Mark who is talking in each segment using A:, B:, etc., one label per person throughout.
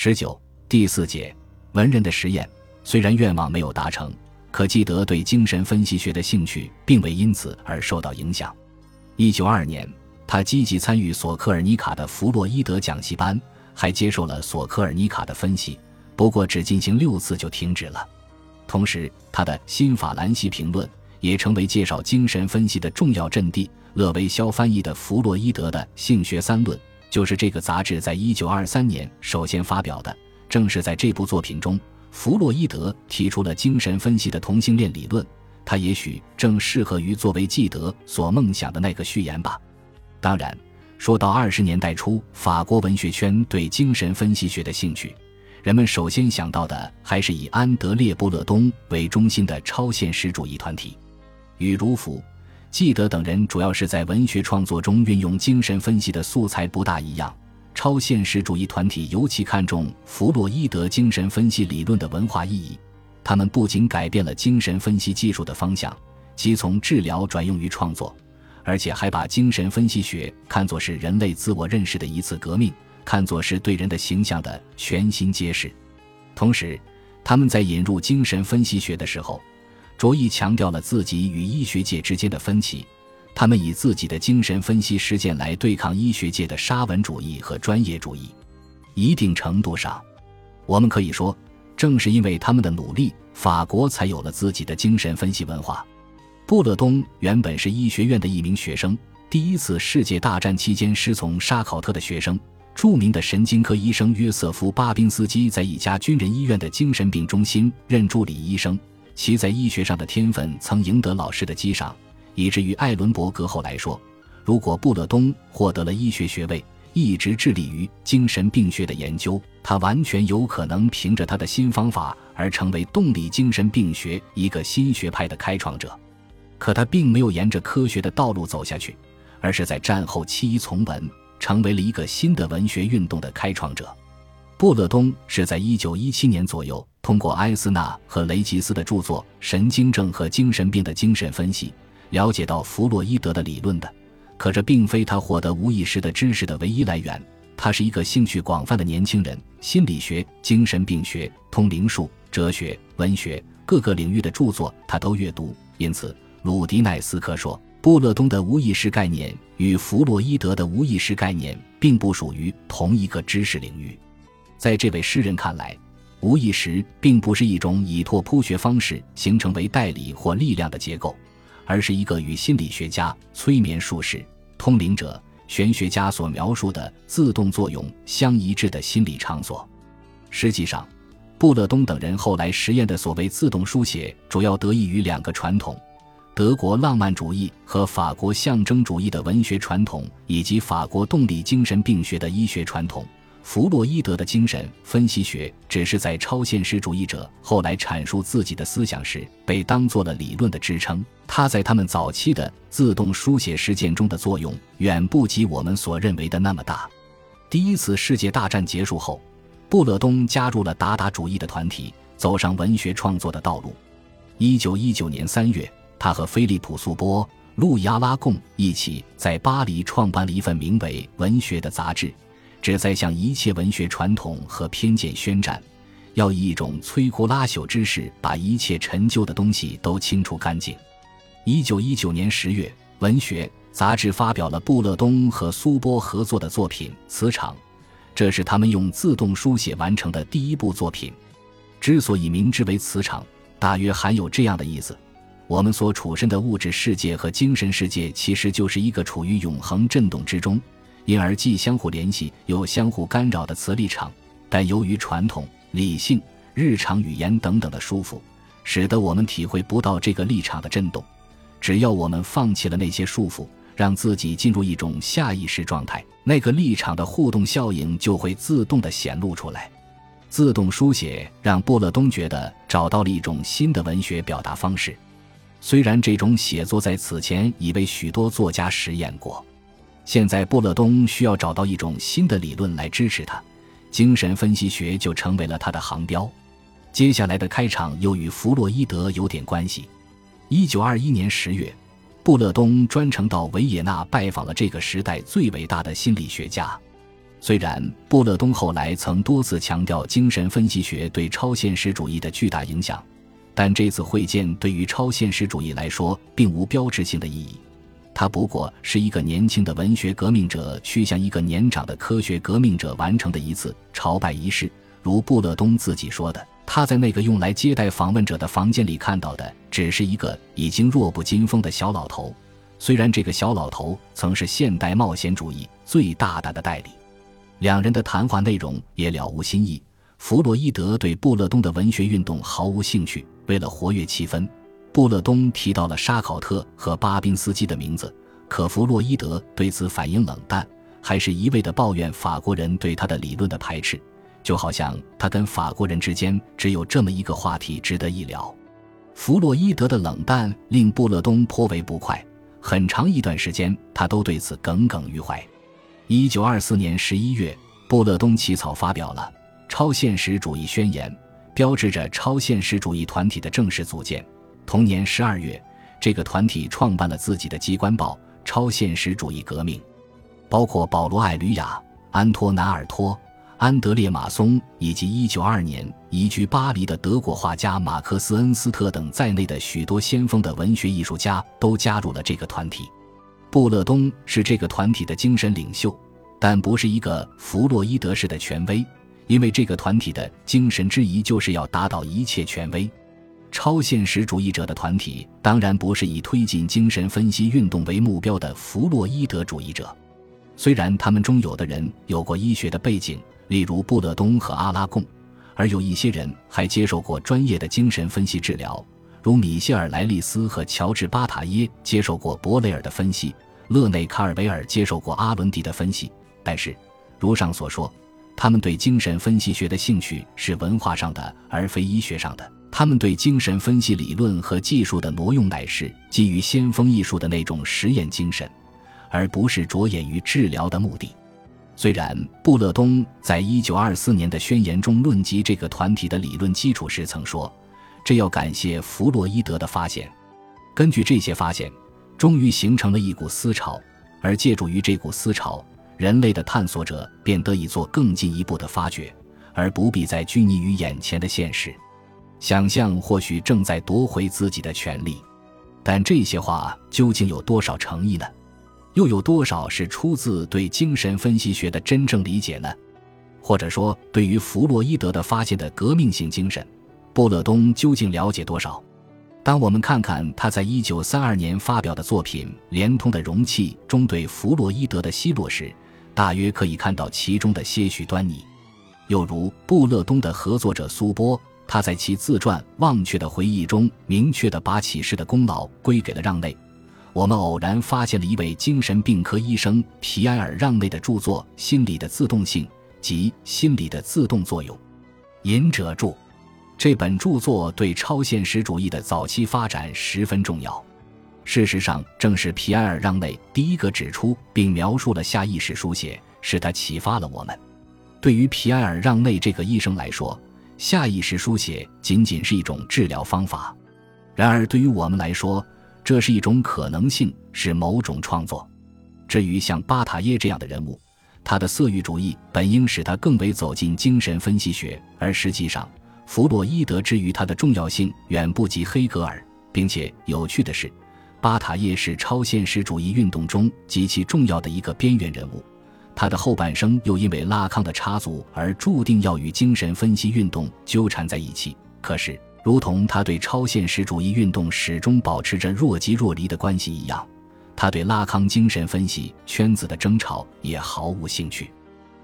A: 十九第四节文人的实验，虽然愿望没有达成，可记得对精神分析学的兴趣并未因此而受到影响。一九二年，他积极参与索科尔尼卡的弗洛伊德讲习班，还接受了索科尔尼卡的分析，不过只进行六次就停止了。同时，他的新法兰西评论也成为介绍精神分析的重要阵地。勒维肖翻译的弗洛伊德的《性学三论》就是这个杂志在一九二三年首先发表的。正是在这部作品中，弗洛伊德提出了精神分析的同性恋理论。他也许正适合于作为纪德所梦想的那个序言吧。当然，说到二十年代初法国文学圈对精神分析学的兴趣，人们首先想到的还是以安德烈·布勒东为中心的超现实主义团体，与卢浮。纪德等人主要是在文学创作中运用精神分析的素材不大一样。超现实主义团体尤其看重弗洛伊德精神分析理论的文化意义。他们不仅改变了精神分析技术的方向，即从治疗转用于创作，而且还把精神分析学看作是人类自我认识的一次革命，看作是对人的形象的全新揭示。同时，他们在引入精神分析学的时候。着意强调了自己与医学界之间的分歧，他们以自己的精神分析实践来对抗医学界的沙文主义和专业主义。一定程度上，我们可以说，正是因为他们的努力，法国才有了自己的精神分析文化。布勒东原本是医学院的一名学生，第一次世界大战期间师从沙考特的学生，著名的神经科医生约瑟夫·巴宾斯基在一家军人医院的精神病中心任助理医生。其在医学上的天分曾赢得老师的激赏，以至于艾伦伯格后来说，如果布勒东获得了医学学位，一直致力于精神病学的研究，他完全有可能凭着他的新方法而成为动力精神病学一个新学派的开创者。可他并没有沿着科学的道路走下去，而是在战后弃医从文，成为了一个新的文学运动的开创者。布勒东是在一九一七年左右，通过埃斯纳和雷吉斯的著作《神经症和精神病的精神分析》，了解到弗洛伊德的理论的。可这并非他获得无意识的知识的唯一来源。他是一个兴趣广泛的年轻人，心理学、精神病学、通灵术、哲学、文学各个领域的著作他都阅读。因此，鲁迪奈斯克说，布勒东的无意识概念与弗洛伊德的无意识概念并不属于同一个知识领域。在这位诗人看来，无意识并不是一种以拓扑学方式形成为代理或力量的结构，而是一个与心理学家、催眠术士、通灵者、玄学家所描述的自动作用相一致的心理场所。实际上，布勒东等人后来实验的所谓自动书写，主要得益于两个传统：德国浪漫主义和法国象征主义的文学传统，以及法国动力精神病学的医学传统。弗洛伊德的精神分析学只是在超现实主义者后来阐述自己的思想时被当做了理论的支撑。他在他们早期的自动书写实践中的作用远不及我们所认为的那么大。第一次世界大战结束后，布勒东加入了达达主义的团体，走上文学创作的道路。一九一九年三月，他和菲利普·苏波、路易·阿拉贡一起在巴黎创办了一份名为《文学》的杂志。旨在向一切文学传统和偏见宣战，要以一种摧枯拉朽之势把一切陈旧的东西都清除干净。一九一九年十月，《文学》杂志发表了布勒东和苏波合作的作品《磁场》，这是他们用自动书写完成的第一部作品。之所以名之为磁场，大约含有这样的意思：我们所处身的物质世界和精神世界，其实就是一个处于永恒震动之中。因而既相互联系又相互干扰的磁力场，但由于传统、理性、日常语言等等的束缚，使得我们体会不到这个力场的震动。只要我们放弃了那些束缚，让自己进入一种下意识状态，那个力场的互动效应就会自动的显露出来。自动书写让波勒东觉得找到了一种新的文学表达方式，虽然这种写作在此前已被许多作家实验过。现在，布勒东需要找到一种新的理论来支持他，精神分析学就成为了他的航标。接下来的开场又与弗洛伊德有点关系。一九二一年十月，布勒东专程到维也纳拜访了这个时代最伟大的心理学家。虽然布勒东后来曾多次强调精神分析学对超现实主义的巨大影响，但这次会见对于超现实主义来说并无标志性的意义。他不过是一个年轻的文学革命者去向一个年长的科学革命者完成的一次朝拜仪式。如布勒东自己说的，他在那个用来接待访问者的房间里看到的，只是一个已经弱不禁风的小老头。虽然这个小老头曾是现代冒险主义最大胆的代理。两人的谈话内容也了无新意。弗洛伊德对布勒东的文学运动毫无兴趣。为了活跃气氛，布勒东提到了沙考特和巴宾斯基的名字，可弗洛伊德对此反应冷淡，还是一味地抱怨法国人对他的理论的排斥，就好像他跟法国人之间只有这么一个话题值得一聊。弗洛伊德的冷淡令布勒东颇为不快，很长一段时间他都对此耿耿于怀。一九二四年十一月，布勒东起草发表了《超现实主义宣言》，标志着超现实主义团体的正式组建。同年十二月，这个团体创办了自己的机关报《超现实主义革命》，包括保罗·艾吕亚、安托南·尔托、安德烈·马松以及一九二年移居巴黎的德国画家马克思·恩斯特等在内的许多先锋的文学艺术家都加入了这个团体。布勒东是这个团体的精神领袖，但不是一个弗洛伊德式的权威，因为这个团体的精神之一就是要打倒一切权威。超现实主义者的团体当然不是以推进精神分析运动为目标的弗洛伊德主义者，虽然他们中有的人有过医学的背景，例如布勒东和阿拉贡，而有一些人还接受过专业的精神分析治疗。如米歇尔·莱利斯和乔治·巴塔耶接受过博雷尔的分析，勒内·卡尔维尔接受过阿伦迪的分析。但是，如上所说，他们对精神分析学的兴趣是文化上的，而非医学上的。他们对精神分析理论和技术的挪用，乃是基于先锋艺术的那种实验精神，而不是着眼于治疗的目的。虽然布勒东在一九二四年的宣言中论及这个团体的理论基础时曾说。这要感谢弗洛伊德的发现，根据这些发现，终于形成了一股思潮，而借助于这股思潮，人类的探索者便得以做更进一步的发掘，而不必再拘泥于眼前的现实。想象或许正在夺回自己的权利，但这些话究竟有多少诚意呢？又有多少是出自对精神分析学的真正理解呢？或者说，对于弗洛伊德的发现的革命性精神？布勒东究竟了解多少？当我们看看他在一九三二年发表的作品《连通的容器》中对弗洛伊德的奚落时，大约可以看到其中的些许端倪。又如布勒东的合作者苏波，他在其自传《忘却的回忆》中明确地把启示的功劳归给了让内。我们偶然发现了一位精神病科医生皮埃尔·让内的著作《心理的自动性及心理的自动作用》，引者注。这本著作对超现实主义的早期发展十分重要。事实上，正是皮埃尔·让内第一个指出并描述了下意识书写，使他启发了我们。对于皮埃尔·让内这个医生来说，下意识书写仅仅是一种治疗方法；然而，对于我们来说，这是一种可能性，是某种创作。至于像巴塔耶这样的人物，他的色欲主义本应使他更为走进精神分析学，而实际上。弗洛伊德之于他的重要性远不及黑格尔，并且有趣的是，巴塔耶是超现实主义运动中极其重要的一个边缘人物。他的后半生又因为拉康的插足而注定要与精神分析运动纠缠在一起。可是，如同他对超现实主义运动始终保持着若即若离的关系一样，他对拉康精神分析圈子的争吵也毫无兴趣。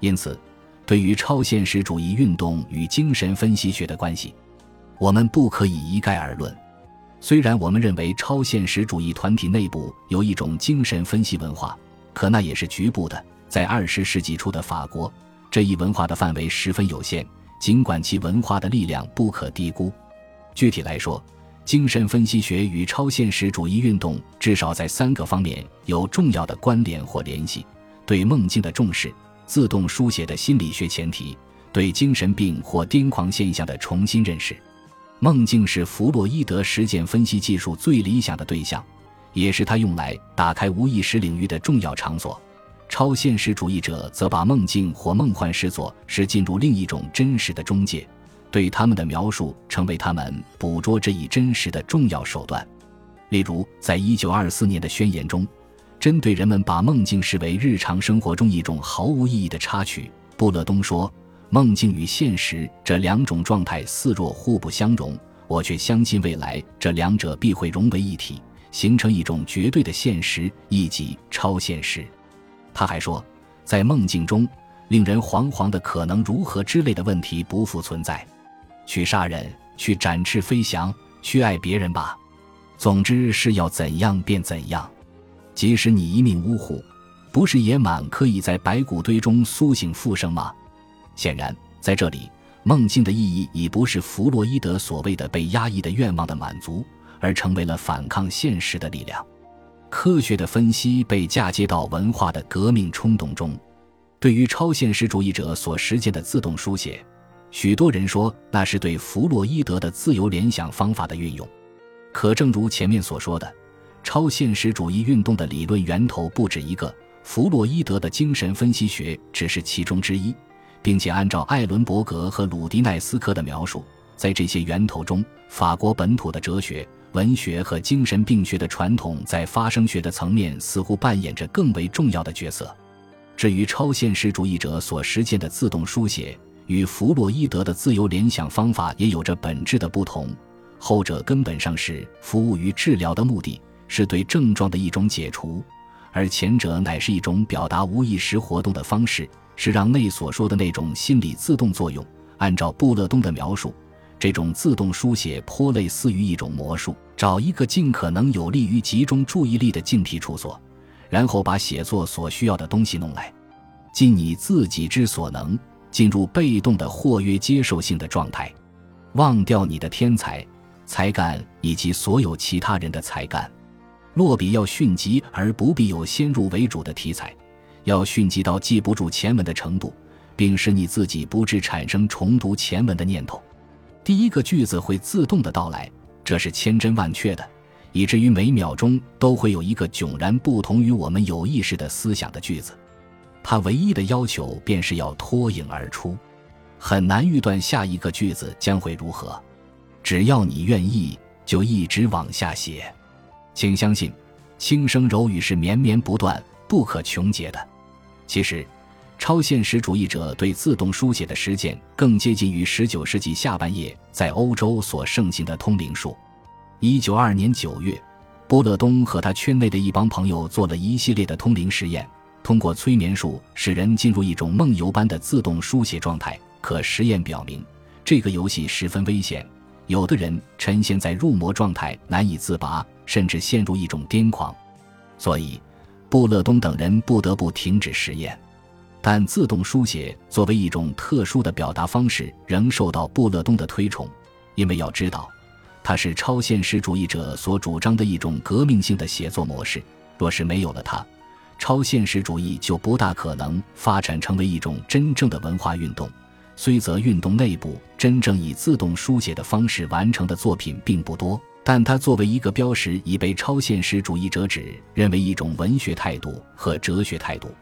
A: 因此。对于超现实主义运动与精神分析学的关系，我们不可以一概而论。虽然我们认为超现实主义团体内部有一种精神分析文化，可那也是局部的。在二十世纪初的法国，这一文化的范围十分有限，尽管其文化的力量不可低估。具体来说，精神分析学与超现实主义运动至少在三个方面有重要的关联或联系：对梦境的重视。自动书写的心理学前提，对精神病或癫狂现象的重新认识。梦境是弗洛伊德实践分析技术最理想的对象，也是他用来打开无意识领域的重要场所。超现实主义者则把梦境或梦幻视作是进入另一种真实的中介，对他们的描述成为他们捕捉这一真实的重要手段。例如，在一九二四年的宣言中，针对人们把梦境视为日常生活中一种毫无意义的插曲，布勒东说：“梦境与现实这两种状态似若互不相容，我却相信未来这两者必会融为一体，形成一种绝对的现实，以及超现实。”他还说，在梦境中，令人惶惶的可能如何之类的问题不复存在。去杀人，去展翅飞翔，去爱别人吧。总之是要怎样便怎样。即使你一命呜呼，不是也满可以在白骨堆中苏醒复生吗？显然，在这里，梦境的意义已不是弗洛伊德所谓的被压抑的愿望的满足，而成为了反抗现实的力量。科学的分析被嫁接到文化的革命冲动中。对于超现实主义者所实践的自动书写，许多人说那是对弗洛伊德的自由联想方法的运用。可正如前面所说的，超现实主义运动的理论源头不止一个，弗洛伊德的精神分析学只是其中之一，并且按照艾伦伯格和鲁迪奈斯科的描述，在这些源头中，法国本土的哲学。文学和精神病学的传统在发生学的层面似乎扮演着更为重要的角色。至于超现实主义者所实践的自动书写，与弗洛伊德的自由联想方法也有着本质的不同。后者根本上是服务于治疗的目的，是对症状的一种解除；而前者乃是一种表达无意识活动的方式，是让内所说的那种心理自动作用。按照布勒东的描述。这种自动书写颇类似于一种魔术，找一个尽可能有利于集中注意力的静僻处所，然后把写作所需要的东西弄来，尽你自己之所能进入被动的或约接受性的状态，忘掉你的天才、才干以及所有其他人的才干。落笔要迅疾，而不必有先入为主的题材，要迅疾到记不住前文的程度，并使你自己不致产生重读前文的念头。第一个句子会自动的到来，这是千真万确的，以至于每秒钟都会有一个迥然不同于我们有意识的思想的句子。它唯一的要求便是要脱颖而出，很难预断下一个句子将会如何。只要你愿意，就一直往下写。请相信，轻声柔语是绵绵不断、不可穷竭的。其实。超现实主义者对自动书写的实践更接近于19世纪下半叶在欧洲所盛行的通灵术。1922年9月，波勒东和他圈内的一帮朋友做了一系列的通灵实验，通过催眠术使人进入一种梦游般的自动书写状态。可实验表明，这个游戏十分危险，有的人沉陷在入魔状态难以自拔，甚至陷入一种癫狂。所以，布勒东等人不得不停止实验。但自动书写作为一种特殊的表达方式，仍受到布勒东的推崇，因为要知道，它是超现实主义者所主张的一种革命性的写作模式。若是没有了它，超现实主义就不大可能发展成为一种真正的文化运动。虽则运动内部真正以自动书写的方式完成的作品并不多，但它作为一个标识，已被超现实主义者指认为一种文学态度和哲学态度。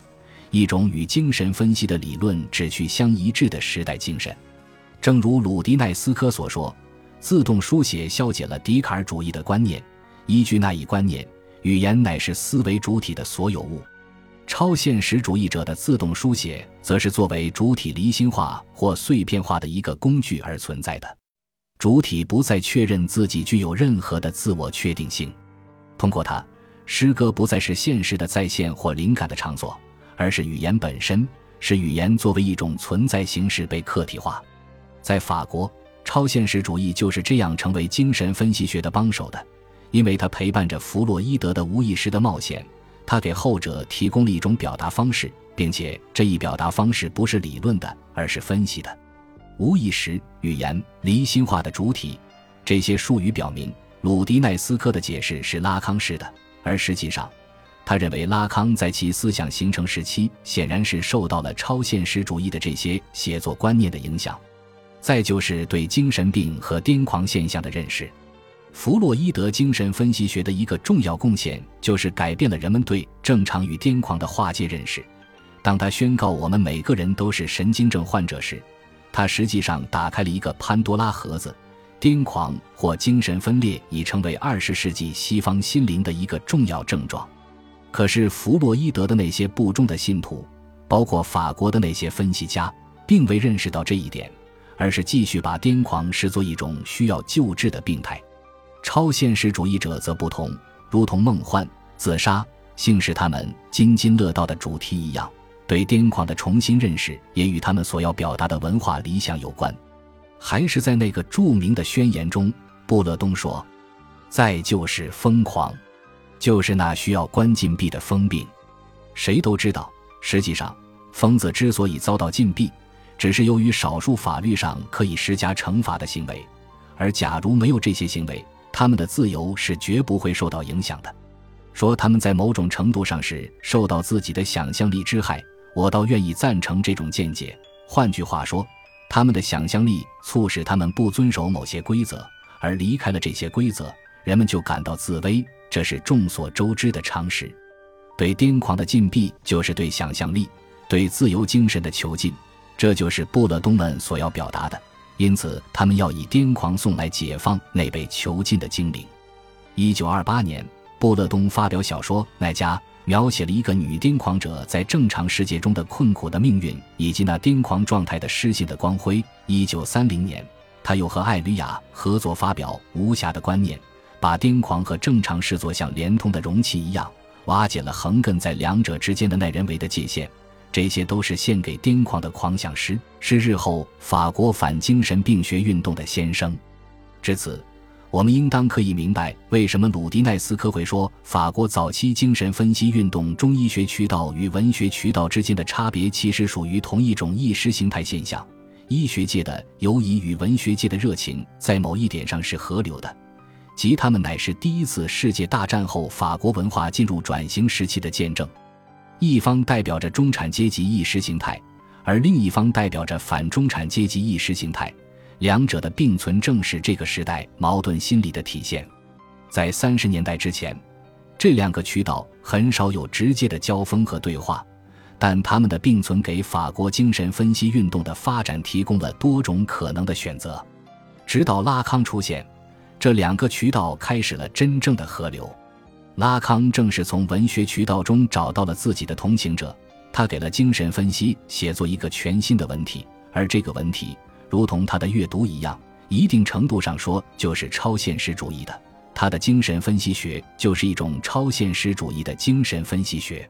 A: 一种与精神分析的理论志趣相一致的时代精神，正如鲁迪奈斯科所说，自动书写消解了笛卡尔主义的观念。依据那一观念，语言乃是思维主体的所有物。超现实主义者的自动书写，则是作为主体离心化或碎片化的一个工具而存在的。主体不再确认自己具有任何的自我确定性，通过它，诗歌不再是现实的再现或灵感的场所。而是语言本身，是语言作为一种存在形式被客体化。在法国，超现实主义就是这样成为精神分析学的帮手的，因为它陪伴着弗洛伊德的无意识的冒险，它给后者提供了一种表达方式，并且这一表达方式不是理论的，而是分析的。无意识、语言、离心化的主体，这些术语表明，鲁迪奈斯科的解释是拉康式的，而实际上。他认为拉康在其思想形成时期，显然是受到了超现实主义的这些写作观念的影响。再就是对精神病和癫狂现象的认识。弗洛伊德精神分析学的一个重要贡献，就是改变了人们对正常与癫狂的划界认识。当他宣告我们每个人都是神经症患者时，他实际上打开了一个潘多拉盒子。癫狂或精神分裂已成为二十世纪西方心灵的一个重要症状。可是，弗洛伊德的那些不忠的信徒，包括法国的那些分析家，并未认识到这一点，而是继续把癫狂视作一种需要救治的病态。超现实主义者则不同，如同梦幻、自杀、性是他们津津乐道的主题一样，对癫狂的重新认识也与他们所要表达的文化理想有关。还是在那个著名的宣言中，布勒东说：“再就是疯狂，就是那需要关禁闭的疯病。谁都知道，实际上，疯子之所以遭到禁闭，只是由于少数法律上可以施加惩罚的行为。而假如没有这些行为，他们的自由是绝不会受到影响的。说他们在某种程度上是受到自己的想象力之害，我倒愿意赞成这种见解。换句话说。”他们的想象力促使他们不遵守某些规则，而离开了这些规则，人们就感到自危。这是众所周知的常识。对癫狂的禁闭，就是对想象力、对自由精神的囚禁。这就是布勒东们所要表达的。因此，他们要以癫狂送来解放那被囚禁的精灵。一九二八年，布勒东发表小说《奈加》。描写了一个女癫狂者在正常世界中的困苦的命运，以及那癫狂状态的失信的光辉。一九三零年，他又和艾吕亚合作发表《无暇的观念》，把癫狂和正常视作像连通的容器一样，瓦解了横亘在两者之间的耐人为的界限。这些都是献给癫狂的狂想诗，是日后法国反精神病学运动的先声。至此。我们应当可以明白，为什么鲁迪奈斯科会说，法国早期精神分析运动中医学渠道与文学渠道之间的差别，其实属于同一种意识形态现象。医学界的犹疑与文学界的热情，在某一点上是合流的，即他们乃是第一次世界大战后法国文化进入转型时期的见证。一方代表着中产阶级意识形态，而另一方代表着反中产阶级意识形态。两者的并存正是这个时代矛盾心理的体现。在三十年代之前，这两个渠道很少有直接的交锋和对话，但他们的并存给法国精神分析运动的发展提供了多种可能的选择。直到拉康出现，这两个渠道开始了真正的河流。拉康正是从文学渠道中找到了自己的同情者，他给了精神分析写作一个全新的文体，而这个文体。如同他的阅读一样，一定程度上说就是超现实主义的。他的精神分析学就是一种超现实主义的精神分析学。